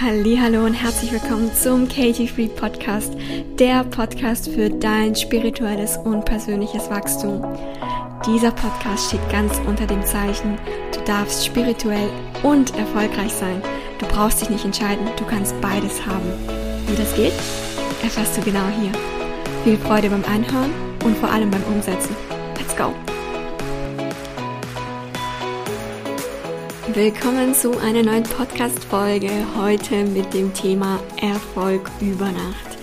Hallo und herzlich willkommen zum Katie Free Podcast, der Podcast für dein spirituelles und persönliches Wachstum. Dieser Podcast steht ganz unter dem Zeichen, du darfst spirituell und erfolgreich sein. Du brauchst dich nicht entscheiden, du kannst beides haben. Wie das geht, erfährst du genau hier. Viel Freude beim Anhören und vor allem beim Umsetzen. Let's go! Willkommen zu einer neuen Podcast-Folge. Heute mit dem Thema Erfolg über Nacht.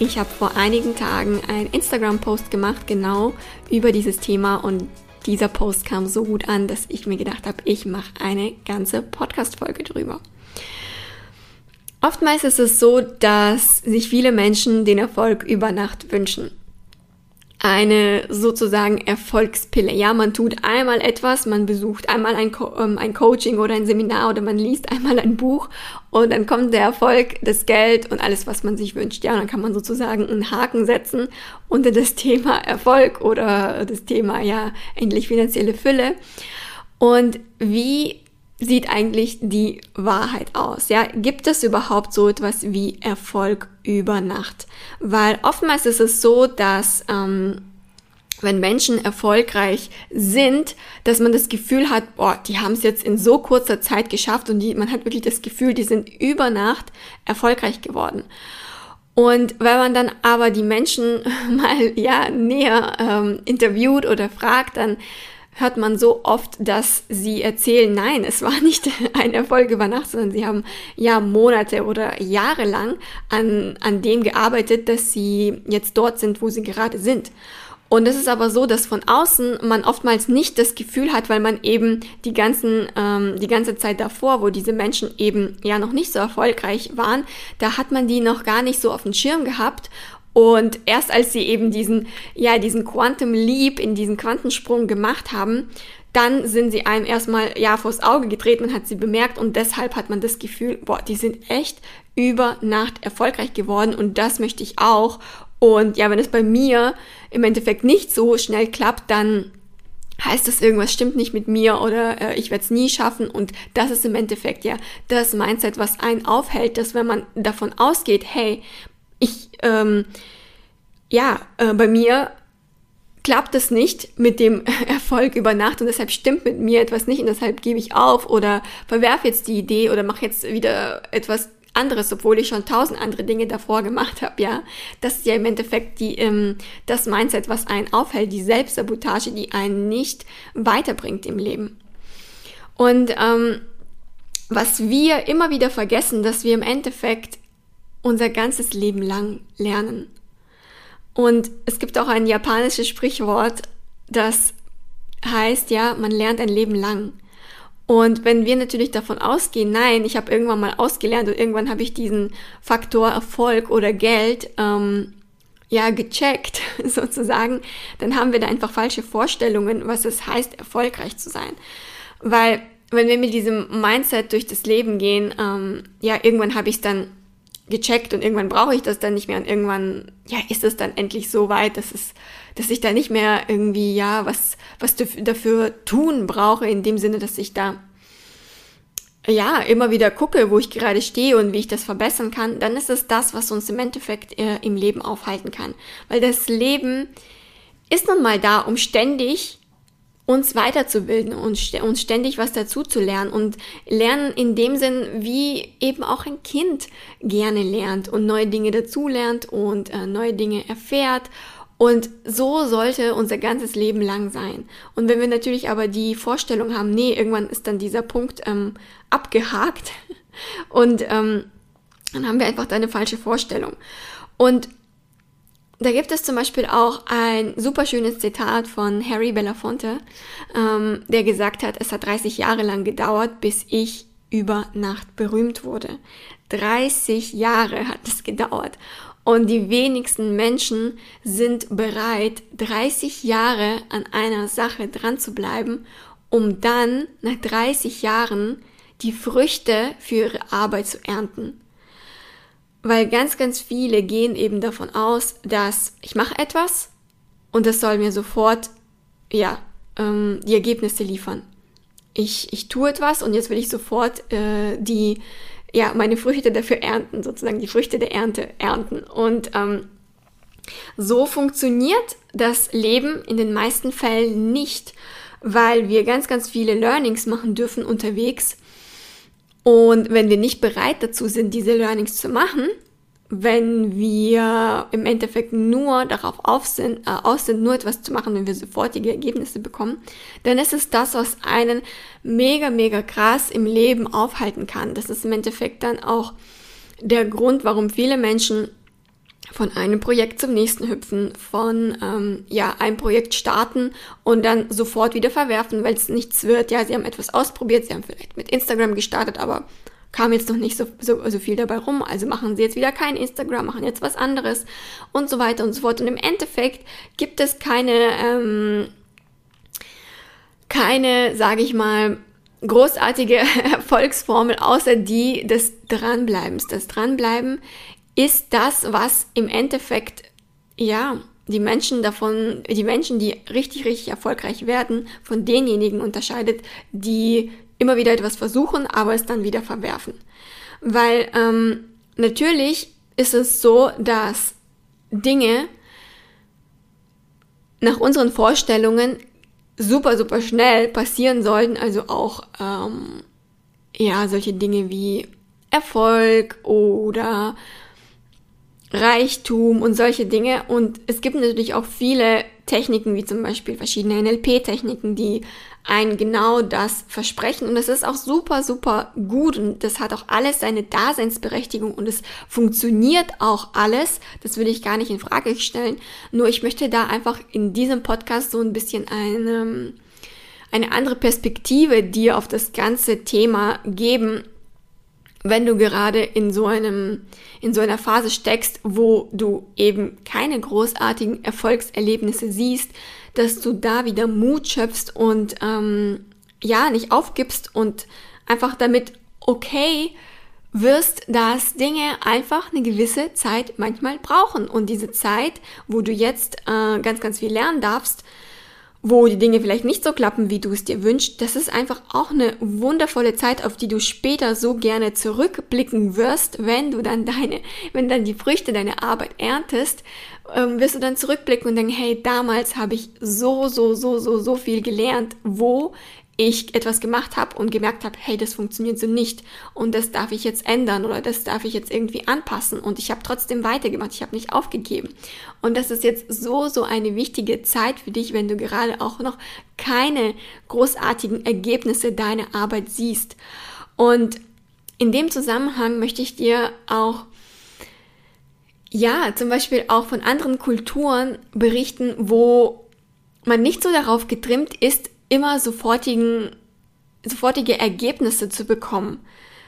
Ich habe vor einigen Tagen einen Instagram-Post gemacht, genau über dieses Thema und dieser Post kam so gut an, dass ich mir gedacht habe, ich mache eine ganze Podcast-Folge drüber. Oftmals ist es so, dass sich viele Menschen den Erfolg über Nacht wünschen eine sozusagen Erfolgspille. Ja, man tut einmal etwas, man besucht einmal ein, Co ähm, ein Coaching oder ein Seminar oder man liest einmal ein Buch und dann kommt der Erfolg, das Geld und alles, was man sich wünscht. Ja, und dann kann man sozusagen einen Haken setzen unter das Thema Erfolg oder das Thema, ja, endlich finanzielle Fülle. Und wie sieht eigentlich die Wahrheit aus? Ja, gibt es überhaupt so etwas wie Erfolg über Nacht? Weil oftmals ist es so, dass ähm, wenn Menschen erfolgreich sind, dass man das Gefühl hat, boah, die haben es jetzt in so kurzer Zeit geschafft und die, man hat wirklich das Gefühl, die sind über Nacht erfolgreich geworden. Und wenn man dann aber die Menschen mal ja näher ähm, interviewt oder fragt, dann hört man so oft, dass sie erzählen, nein, es war nicht ein Erfolg über Nacht, sondern sie haben ja Monate oder Jahre lang an, an dem gearbeitet, dass sie jetzt dort sind, wo sie gerade sind. Und es ist aber so, dass von außen man oftmals nicht das Gefühl hat, weil man eben die ganzen, ähm, die ganze Zeit davor, wo diese Menschen eben ja noch nicht so erfolgreich waren, da hat man die noch gar nicht so auf dem Schirm gehabt und erst als sie eben diesen, ja, diesen Quantum Leap in diesen Quantensprung gemacht haben, dann sind sie einem erstmal, ja, vors Auge getreten, man hat sie bemerkt und deshalb hat man das Gefühl, boah, die sind echt über Nacht erfolgreich geworden und das möchte ich auch. Und ja, wenn es bei mir im Endeffekt nicht so schnell klappt, dann heißt das, irgendwas stimmt nicht mit mir oder äh, ich werde es nie schaffen. Und das ist im Endeffekt ja das Mindset, was einen aufhält, dass wenn man davon ausgeht, hey, ich, ähm, ja, äh, bei mir klappt es nicht mit dem Erfolg über Nacht und deshalb stimmt mit mir etwas nicht und deshalb gebe ich auf oder verwerfe jetzt die Idee oder mache jetzt wieder etwas anderes, obwohl ich schon tausend andere Dinge davor gemacht habe, ja. Das ist ja im Endeffekt die, ähm, das Mindset, was einen aufhält, die Selbstsabotage, die einen nicht weiterbringt im Leben. Und ähm, was wir immer wieder vergessen, dass wir im Endeffekt unser ganzes Leben lang lernen. Und es gibt auch ein japanisches Sprichwort, das heißt ja, man lernt ein Leben lang. Und wenn wir natürlich davon ausgehen, nein, ich habe irgendwann mal ausgelernt und irgendwann habe ich diesen Faktor Erfolg oder Geld ähm, ja gecheckt sozusagen, dann haben wir da einfach falsche Vorstellungen, was es heißt, erfolgreich zu sein. Weil wenn wir mit diesem Mindset durch das Leben gehen, ähm, ja, irgendwann habe ich es dann gecheckt und irgendwann brauche ich das dann nicht mehr und irgendwann, ja, ist es dann endlich so weit, dass es, dass ich da nicht mehr irgendwie, ja, was, was dafür tun brauche, in dem Sinne, dass ich da, ja, immer wieder gucke, wo ich gerade stehe und wie ich das verbessern kann, dann ist es das, was uns im Endeffekt äh, im Leben aufhalten kann. Weil das Leben ist nun mal da, um ständig uns weiterzubilden und uns ständig was dazu zu lernen und lernen in dem Sinn, wie eben auch ein Kind gerne lernt und neue Dinge dazu lernt und äh, neue Dinge erfährt. Und so sollte unser ganzes Leben lang sein. Und wenn wir natürlich aber die Vorstellung haben, nee, irgendwann ist dann dieser Punkt ähm, abgehakt und ähm, dann haben wir einfach da eine falsche Vorstellung. Und da gibt es zum Beispiel auch ein super schönes Zitat von Harry Belafonte, ähm, der gesagt hat, es hat 30 Jahre lang gedauert, bis ich über Nacht berühmt wurde. 30 Jahre hat es gedauert. Und die wenigsten Menschen sind bereit, 30 Jahre an einer Sache dran zu bleiben, um dann nach 30 Jahren die Früchte für ihre Arbeit zu ernten. Weil ganz, ganz viele gehen eben davon aus, dass ich mache etwas und das soll mir sofort, ja, ähm, die Ergebnisse liefern. Ich, ich tue etwas und jetzt will ich sofort äh, die, ja, meine Früchte dafür ernten, sozusagen die Früchte der Ernte ernten. Und ähm, so funktioniert das Leben in den meisten Fällen nicht, weil wir ganz, ganz viele Learnings machen dürfen unterwegs. Und wenn wir nicht bereit dazu sind, diese Learnings zu machen, wenn wir im Endeffekt nur darauf auf sind, äh, aus sind, nur etwas zu machen, wenn wir sofortige Ergebnisse bekommen, dann ist es das, was einen mega, mega krass im Leben aufhalten kann. Das ist im Endeffekt dann auch der Grund, warum viele Menschen von einem Projekt zum nächsten hüpfen, von ähm, ja ein Projekt starten und dann sofort wieder verwerfen, weil es nichts wird. Ja, sie haben etwas ausprobiert, sie haben vielleicht mit Instagram gestartet, aber kam jetzt noch nicht so, so, so viel dabei rum, also machen sie jetzt wieder kein Instagram, machen jetzt was anderes und so weiter und so fort. Und im Endeffekt gibt es keine, ähm, keine, sage ich mal, großartige Erfolgsformel, außer die des Dranbleibens. Das Dranbleiben ist das, was im Endeffekt, ja, die Menschen davon, die Menschen, die richtig, richtig erfolgreich werden, von denjenigen unterscheidet, die immer wieder etwas versuchen, aber es dann wieder verwerfen. Weil ähm, natürlich ist es so, dass Dinge nach unseren Vorstellungen super, super schnell passieren sollten. Also auch ähm, ja solche Dinge wie Erfolg oder Reichtum und solche Dinge. Und es gibt natürlich auch viele Techniken, wie zum Beispiel verschiedene NLP-Techniken, die ein genau das versprechen. Und es ist auch super, super gut und das hat auch alles seine Daseinsberechtigung und es funktioniert auch alles. Das will ich gar nicht in Frage stellen. Nur ich möchte da einfach in diesem Podcast so ein bisschen eine, eine andere Perspektive dir auf das ganze Thema geben, wenn du gerade in so einem, in so einer Phase steckst, wo du eben keine großartigen Erfolgserlebnisse siehst, dass du da wieder Mut schöpfst und ähm, ja, nicht aufgibst und einfach damit okay wirst, dass Dinge einfach eine gewisse Zeit manchmal brauchen. Und diese Zeit, wo du jetzt äh, ganz, ganz viel lernen darfst, wo die Dinge vielleicht nicht so klappen, wie du es dir wünschst, das ist einfach auch eine wundervolle Zeit, auf die du später so gerne zurückblicken wirst, wenn du dann deine, wenn dann die Früchte deiner Arbeit erntest, ähm, wirst du dann zurückblicken und denken, hey, damals habe ich so, so, so, so, so viel gelernt, wo ich etwas gemacht habe und gemerkt habe, hey, das funktioniert so nicht und das darf ich jetzt ändern oder das darf ich jetzt irgendwie anpassen und ich habe trotzdem weitergemacht, ich habe nicht aufgegeben. Und das ist jetzt so, so eine wichtige Zeit für dich, wenn du gerade auch noch keine großartigen Ergebnisse deiner Arbeit siehst. Und in dem Zusammenhang möchte ich dir auch ja, zum Beispiel auch von anderen Kulturen berichten, wo man nicht so darauf getrimmt ist, immer sofortigen, sofortige Ergebnisse zu bekommen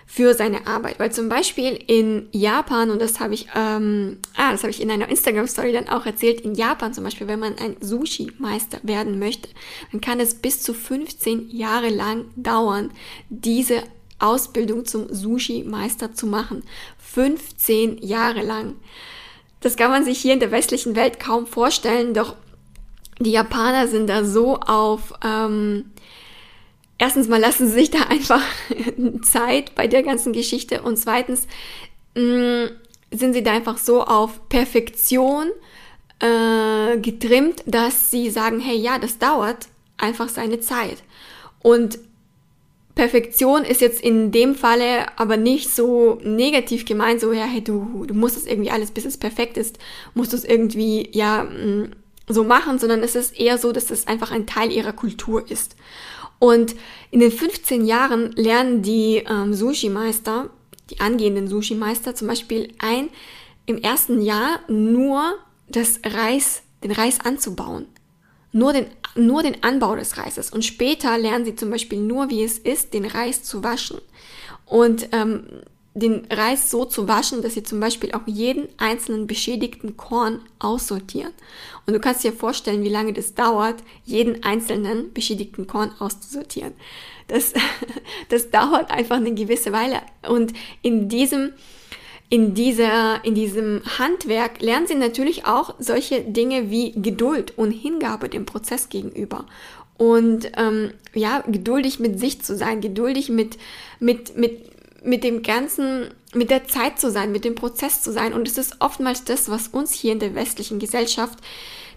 für seine Arbeit. Weil zum Beispiel in Japan, und das habe ich, ähm, ah, das habe ich in einer Instagram-Story dann auch erzählt, in Japan zum Beispiel, wenn man ein Sushi-Meister werden möchte, dann kann es bis zu 15 Jahre lang dauern, diese Ausbildung zum Sushi-Meister zu machen. 15 Jahre lang. Das kann man sich hier in der westlichen Welt kaum vorstellen, doch die Japaner sind da so auf, ähm, erstens mal lassen sie sich da einfach Zeit bei der ganzen Geschichte und zweitens mh, mm, sind sie da einfach so auf Perfektion äh, getrimmt, dass sie sagen, hey, ja, das dauert einfach seine Zeit. Und Perfektion ist jetzt in dem Falle aber nicht so negativ gemeint, so, ja, hey, du, du musst es irgendwie alles, bis es perfekt ist, musst du es irgendwie, ja, mh, mm, so machen, sondern es ist eher so, dass es einfach ein Teil ihrer Kultur ist. Und in den 15 Jahren lernen die ähm, Sushi-Meister, die angehenden Sushi-Meister zum Beispiel ein, im ersten Jahr nur das Reis, den Reis anzubauen. Nur den, nur den Anbau des Reises. Und später lernen sie zum Beispiel nur, wie es ist, den Reis zu waschen. Und ähm, den Reis so zu waschen, dass sie zum Beispiel auch jeden einzelnen beschädigten Korn aussortieren. Und du kannst dir vorstellen, wie lange das dauert, jeden einzelnen beschädigten Korn auszusortieren. Das, das dauert einfach eine gewisse Weile. Und in diesem, in dieser, in diesem Handwerk lernen sie natürlich auch solche Dinge wie Geduld und Hingabe dem Prozess gegenüber. Und ähm, ja, geduldig mit sich zu sein, geduldig mit, mit, mit mit dem ganzen, mit der Zeit zu sein, mit dem Prozess zu sein. Und es ist oftmals das, was uns hier in der westlichen Gesellschaft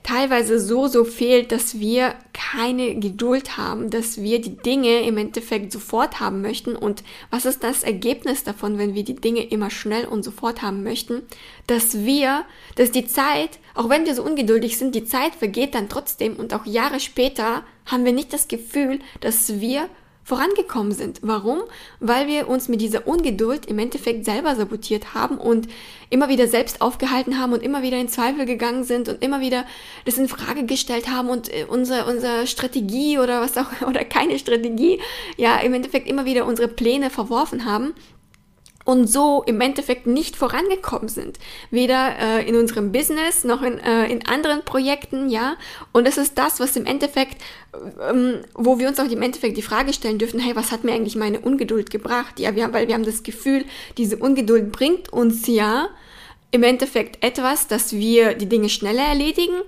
teilweise so, so fehlt, dass wir keine Geduld haben, dass wir die Dinge im Endeffekt sofort haben möchten. Und was ist das Ergebnis davon, wenn wir die Dinge immer schnell und sofort haben möchten? Dass wir, dass die Zeit, auch wenn wir so ungeduldig sind, die Zeit vergeht dann trotzdem und auch Jahre später haben wir nicht das Gefühl, dass wir vorangekommen sind. Warum? Weil wir uns mit dieser Ungeduld im Endeffekt selber sabotiert haben und immer wieder selbst aufgehalten haben und immer wieder in Zweifel gegangen sind und immer wieder das in Frage gestellt haben und äh, unsere, unsere Strategie oder was auch, oder keine Strategie, ja, im Endeffekt immer wieder unsere Pläne verworfen haben und so im Endeffekt nicht vorangekommen sind. Weder äh, in unserem Business noch in, äh, in anderen Projekten, ja. Und das ist das, was im Endeffekt, ähm, wo wir uns auch im Endeffekt die Frage stellen dürfen, hey, was hat mir eigentlich meine Ungeduld gebracht? Ja, wir haben, weil wir haben das Gefühl, diese Ungeduld bringt uns ja im Endeffekt etwas, dass wir die Dinge schneller erledigen.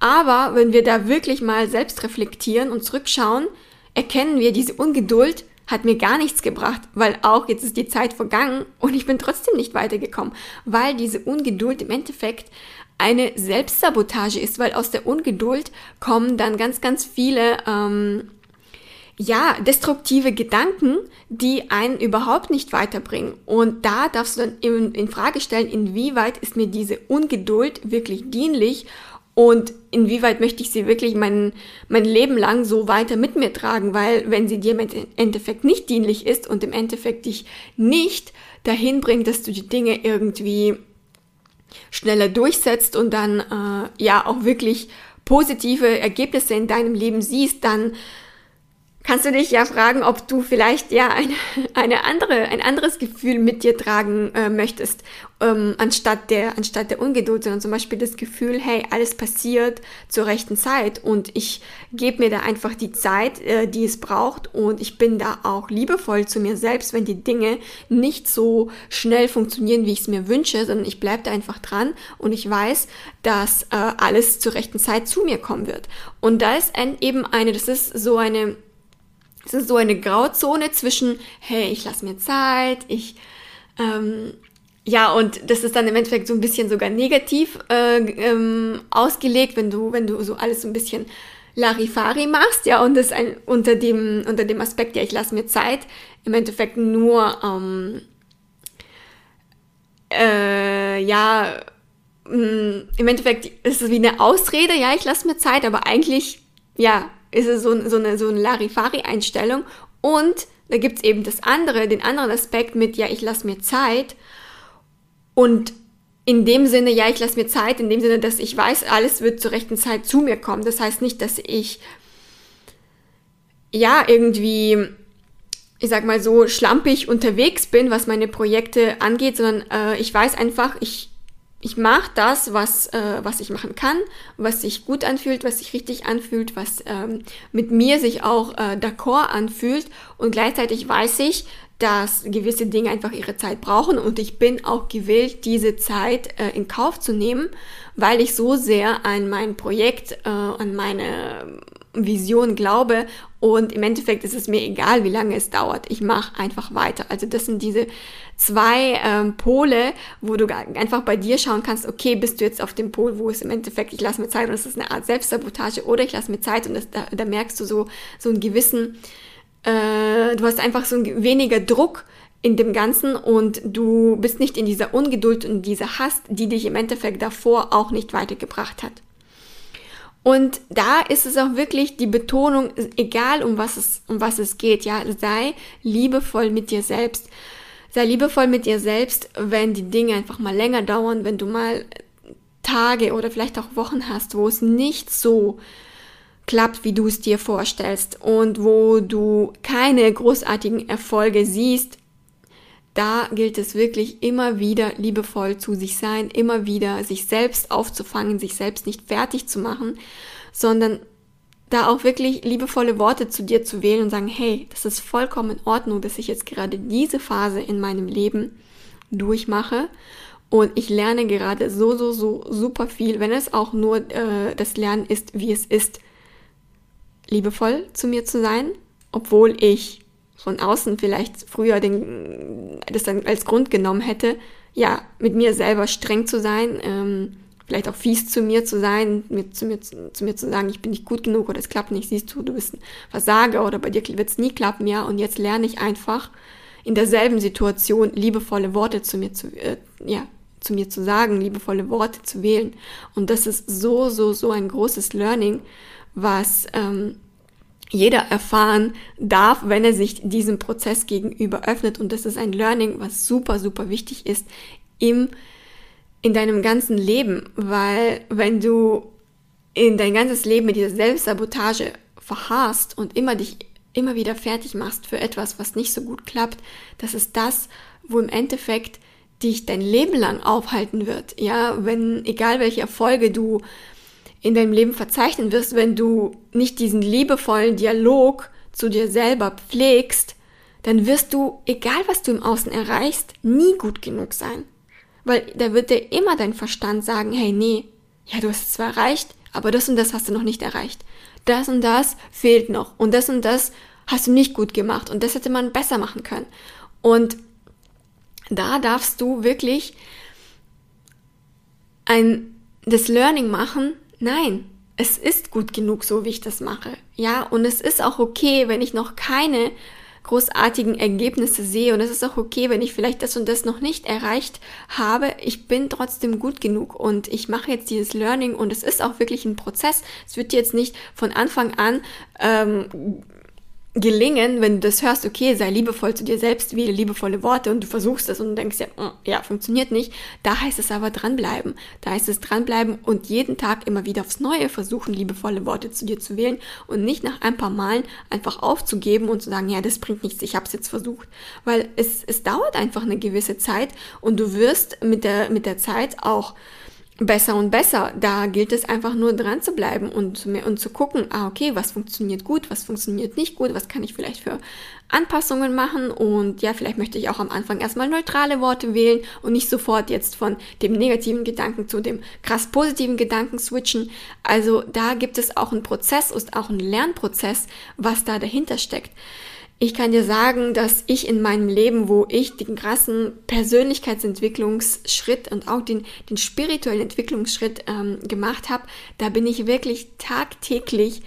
Aber wenn wir da wirklich mal selbst reflektieren und zurückschauen, erkennen wir diese Ungeduld hat mir gar nichts gebracht, weil auch jetzt ist die Zeit vergangen und ich bin trotzdem nicht weitergekommen, weil diese Ungeduld im Endeffekt eine Selbstsabotage ist, weil aus der Ungeduld kommen dann ganz, ganz viele ähm, ja, destruktive Gedanken, die einen überhaupt nicht weiterbringen. Und da darfst du dann in, in Frage stellen, inwieweit ist mir diese Ungeduld wirklich dienlich und inwieweit möchte ich sie wirklich mein, mein Leben lang so weiter mit mir tragen, weil wenn sie dir im Endeffekt nicht dienlich ist und im Endeffekt dich nicht dahin bringt, dass du die Dinge irgendwie schneller durchsetzt und dann äh, ja auch wirklich positive Ergebnisse in deinem Leben siehst, dann kannst du dich ja fragen, ob du vielleicht ja eine, eine andere, ein anderes Gefühl mit dir tragen äh, möchtest, ähm, anstatt der, anstatt der Ungeduld, sondern zum Beispiel das Gefühl, hey, alles passiert zur rechten Zeit und ich gebe mir da einfach die Zeit, äh, die es braucht und ich bin da auch liebevoll zu mir selbst, wenn die Dinge nicht so schnell funktionieren, wie ich es mir wünsche, sondern ich bleibe da einfach dran und ich weiß, dass äh, alles zur rechten Zeit zu mir kommen wird. Und da ist eben eine, das ist so eine es ist so eine Grauzone zwischen, hey, ich lasse mir Zeit, ich, ähm, ja, und das ist dann im Endeffekt so ein bisschen sogar negativ äh, ähm, ausgelegt, wenn du, wenn du so alles so ein bisschen Larifari machst, ja, und das ein, unter dem, unter dem Aspekt, ja, ich lasse mir Zeit, im Endeffekt nur, ähm, äh, ja, mh, mm, im Endeffekt ist es wie eine Ausrede, ja, ich lasse mir Zeit, aber eigentlich, ja, ist es so, so eine, so eine Larifari-Einstellung. Und da gibt es eben das andere, den anderen Aspekt mit, ja, ich lasse mir Zeit. Und in dem Sinne, ja, ich lasse mir Zeit, in dem Sinne, dass ich weiß, alles wird zur rechten Zeit zu mir kommen. Das heißt nicht, dass ich, ja, irgendwie, ich sag mal so, schlampig unterwegs bin, was meine Projekte angeht, sondern äh, ich weiß einfach, ich, ich mache das, was, äh, was ich machen kann, was sich gut anfühlt, was sich richtig anfühlt, was ähm, mit mir sich auch äh, d'accord anfühlt. Und gleichzeitig weiß ich, dass gewisse Dinge einfach ihre Zeit brauchen. Und ich bin auch gewillt, diese Zeit äh, in Kauf zu nehmen, weil ich so sehr an mein Projekt, äh, an meine Vision glaube und im Endeffekt ist es mir egal, wie lange es dauert. Ich mache einfach weiter. Also das sind diese zwei ähm, Pole, wo du einfach bei dir schauen kannst, okay, bist du jetzt auf dem Pol, wo es im Endeffekt, ich lasse mir Zeit und es ist eine Art Selbstsabotage oder ich lasse mir Zeit und das, da, da merkst du so, so einen gewissen, äh, du hast einfach so ein weniger Druck in dem Ganzen und du bist nicht in dieser Ungeduld und dieser Hass, die dich im Endeffekt davor auch nicht weitergebracht hat. Und da ist es auch wirklich die Betonung, egal um was es, um was es geht, ja, sei liebevoll mit dir selbst. Sei liebevoll mit dir selbst, wenn die Dinge einfach mal länger dauern, wenn du mal Tage oder vielleicht auch Wochen hast, wo es nicht so klappt, wie du es dir vorstellst und wo du keine großartigen Erfolge siehst, da gilt es wirklich immer wieder liebevoll zu sich sein, immer wieder sich selbst aufzufangen, sich selbst nicht fertig zu machen, sondern da auch wirklich liebevolle Worte zu dir zu wählen und sagen, hey, das ist vollkommen in Ordnung, dass ich jetzt gerade diese Phase in meinem Leben durchmache. Und ich lerne gerade so, so, so super viel, wenn es auch nur äh, das Lernen ist, wie es ist, liebevoll zu mir zu sein, obwohl ich von außen vielleicht früher den, das dann als Grund genommen hätte, ja, mit mir selber streng zu sein, ähm, vielleicht auch fies zu mir zu sein, mir, zu, mir, zu mir zu sagen, ich bin nicht gut genug oder es klappt nicht, siehst du, du bist ein Versager oder bei dir wird es nie klappen, ja, und jetzt lerne ich einfach in derselben Situation liebevolle Worte zu mir zu, äh, ja, zu mir zu sagen, liebevolle Worte zu wählen. Und das ist so, so, so ein großes Learning, was ähm, jeder erfahren darf, wenn er sich diesem Prozess gegenüber öffnet. Und das ist ein Learning, was super, super wichtig ist im, in deinem ganzen Leben, weil wenn du in dein ganzes Leben mit dieser Selbstsabotage verharrst und immer dich immer wieder fertig machst für etwas, was nicht so gut klappt, das ist das, wo im Endeffekt dich dein Leben lang aufhalten wird. Ja, wenn, egal welche Erfolge du in deinem Leben verzeichnen wirst, wenn du nicht diesen liebevollen Dialog zu dir selber pflegst, dann wirst du, egal was du im Außen erreichst, nie gut genug sein. Weil da wird dir immer dein Verstand sagen, hey, nee, ja, du hast es zwar erreicht, aber das und das hast du noch nicht erreicht. Das und das fehlt noch. Und das und das hast du nicht gut gemacht. Und das hätte man besser machen können. Und da darfst du wirklich ein, das Learning machen, nein, es ist gut genug, so wie ich das mache. Ja, und es ist auch okay, wenn ich noch keine großartigen Ergebnisse sehe und es ist auch okay, wenn ich vielleicht das und das noch nicht erreicht habe. Ich bin trotzdem gut genug und ich mache jetzt dieses Learning und es ist auch wirklich ein Prozess. Es wird jetzt nicht von Anfang an ähm, gelingen, wenn du das hörst, okay, sei liebevoll zu dir selbst, wähle liebevolle Worte und du versuchst es und denkst ja, mm, ja, funktioniert nicht. Da heißt es aber dranbleiben. Da heißt es dranbleiben und jeden Tag immer wieder aufs Neue versuchen, liebevolle Worte zu dir zu wählen und nicht nach ein paar Malen einfach aufzugeben und zu sagen, ja, das bringt nichts, ich habe es jetzt versucht. Weil es, es dauert einfach eine gewisse Zeit und du wirst mit der, mit der Zeit auch besser und besser. Da gilt es einfach nur dran zu bleiben und, und zu gucken, ah, okay, was funktioniert gut, was funktioniert nicht gut, was kann ich vielleicht für Anpassungen machen und ja, vielleicht möchte ich auch am Anfang erstmal neutrale Worte wählen und nicht sofort jetzt von dem negativen Gedanken zu dem krass positiven Gedanken switchen. Also da gibt es auch einen Prozess, ist auch ein Lernprozess, was da dahinter steckt. Ich kann dir sagen, dass ich in meinem Leben, wo ich den krassen Persönlichkeitsentwicklungsschritt und auch den, den spirituellen Entwicklungsschritt ähm, gemacht habe, da bin ich wirklich tagtäglich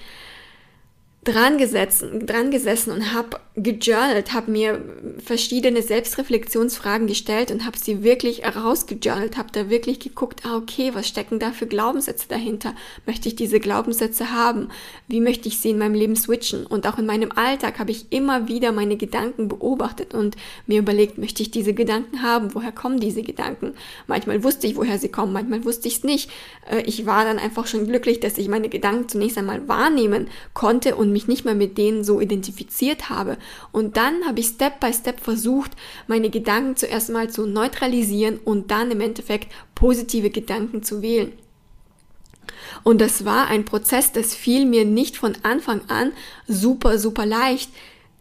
dran gesessen, dran gesessen und habe gejournalt, habe mir verschiedene Selbstreflexionsfragen gestellt und habe sie wirklich rausgejournalt, habe da wirklich geguckt, ah okay, was stecken da für Glaubenssätze dahinter? Möchte ich diese Glaubenssätze haben? Wie möchte ich sie in meinem Leben switchen? Und auch in meinem Alltag habe ich immer wieder meine Gedanken beobachtet und mir überlegt, möchte ich diese Gedanken haben? Woher kommen diese Gedanken? Manchmal wusste ich, woher sie kommen, manchmal wusste ich es nicht. Äh, ich war dann einfach schon glücklich, dass ich meine Gedanken zunächst einmal wahrnehmen konnte und mich nicht mehr mit denen so identifiziert habe. Und dann habe ich Step by Step versucht, meine Gedanken zuerst mal zu neutralisieren und dann im Endeffekt positive Gedanken zu wählen. Und das war ein Prozess, das fiel mir nicht von Anfang an super, super leicht.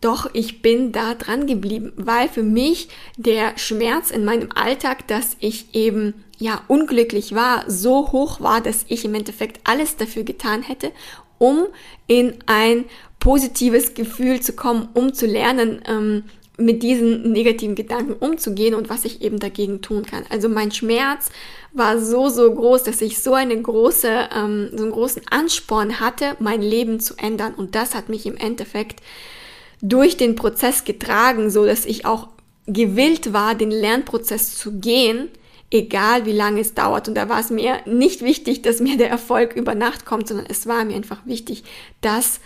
Doch ich bin da dran geblieben, weil für mich der Schmerz in meinem Alltag, dass ich eben ja unglücklich war, so hoch war, dass ich im Endeffekt alles dafür getan hätte, um in ein positives Gefühl zu kommen, um zu lernen, ähm, mit diesen negativen Gedanken umzugehen und was ich eben dagegen tun kann. Also mein Schmerz war so, so groß, dass ich so eine große, ähm, so einen großen Ansporn hatte, mein Leben zu ändern. Und das hat mich im Endeffekt durch den Prozess getragen, so dass ich auch gewillt war, den Lernprozess zu gehen, egal wie lange es dauert. Und da war es mir nicht wichtig, dass mir der Erfolg über Nacht kommt, sondern es war mir einfach wichtig, dass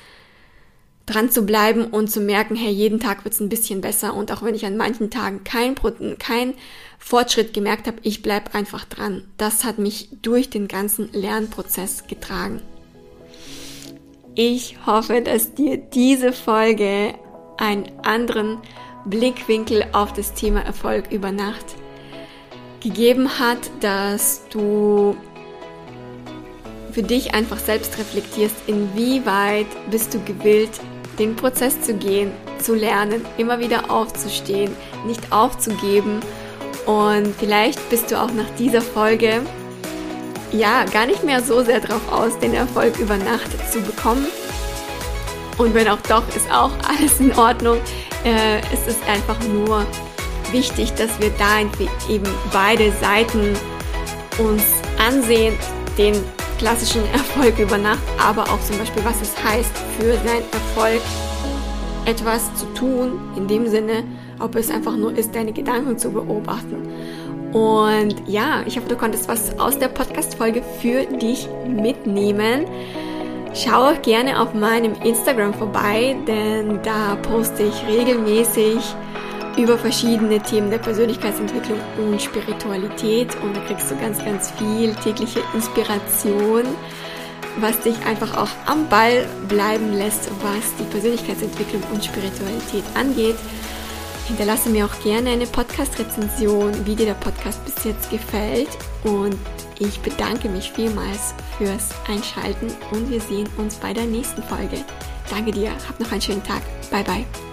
dran zu bleiben und zu merken, hey, jeden Tag wird es ein bisschen besser und auch wenn ich an manchen Tagen kein, kein Fortschritt gemerkt habe, ich bleibe einfach dran. Das hat mich durch den ganzen Lernprozess getragen. Ich hoffe, dass dir diese Folge einen anderen Blickwinkel auf das Thema Erfolg über Nacht gegeben hat, dass du für dich einfach selbst reflektierst, inwieweit bist du gewillt, den Prozess zu gehen, zu lernen, immer wieder aufzustehen, nicht aufzugeben. Und vielleicht bist du auch nach dieser Folge ja gar nicht mehr so sehr drauf aus, den Erfolg über Nacht zu bekommen. Und wenn auch doch, ist auch alles in Ordnung. Äh, es ist einfach nur wichtig, dass wir da eben beide Seiten uns ansehen, den klassischen Erfolg über Nacht, aber auch zum Beispiel, was es heißt, für seinen Erfolg etwas zu tun, in dem Sinne, ob es einfach nur ist, deine Gedanken zu beobachten. Und ja, ich hoffe, du konntest was aus der Podcast-Folge für dich mitnehmen. Schau auch gerne auf meinem Instagram vorbei, denn da poste ich regelmäßig über verschiedene Themen der Persönlichkeitsentwicklung und Spiritualität und da kriegst du ganz, ganz viel tägliche Inspiration, was dich einfach auch am Ball bleiben lässt, was die Persönlichkeitsentwicklung und Spiritualität angeht. Hinterlasse mir auch gerne eine Podcast-Rezension, wie dir der Podcast bis jetzt gefällt und ich bedanke mich vielmals fürs Einschalten und wir sehen uns bei der nächsten Folge. Danke dir, hab noch einen schönen Tag. Bye bye.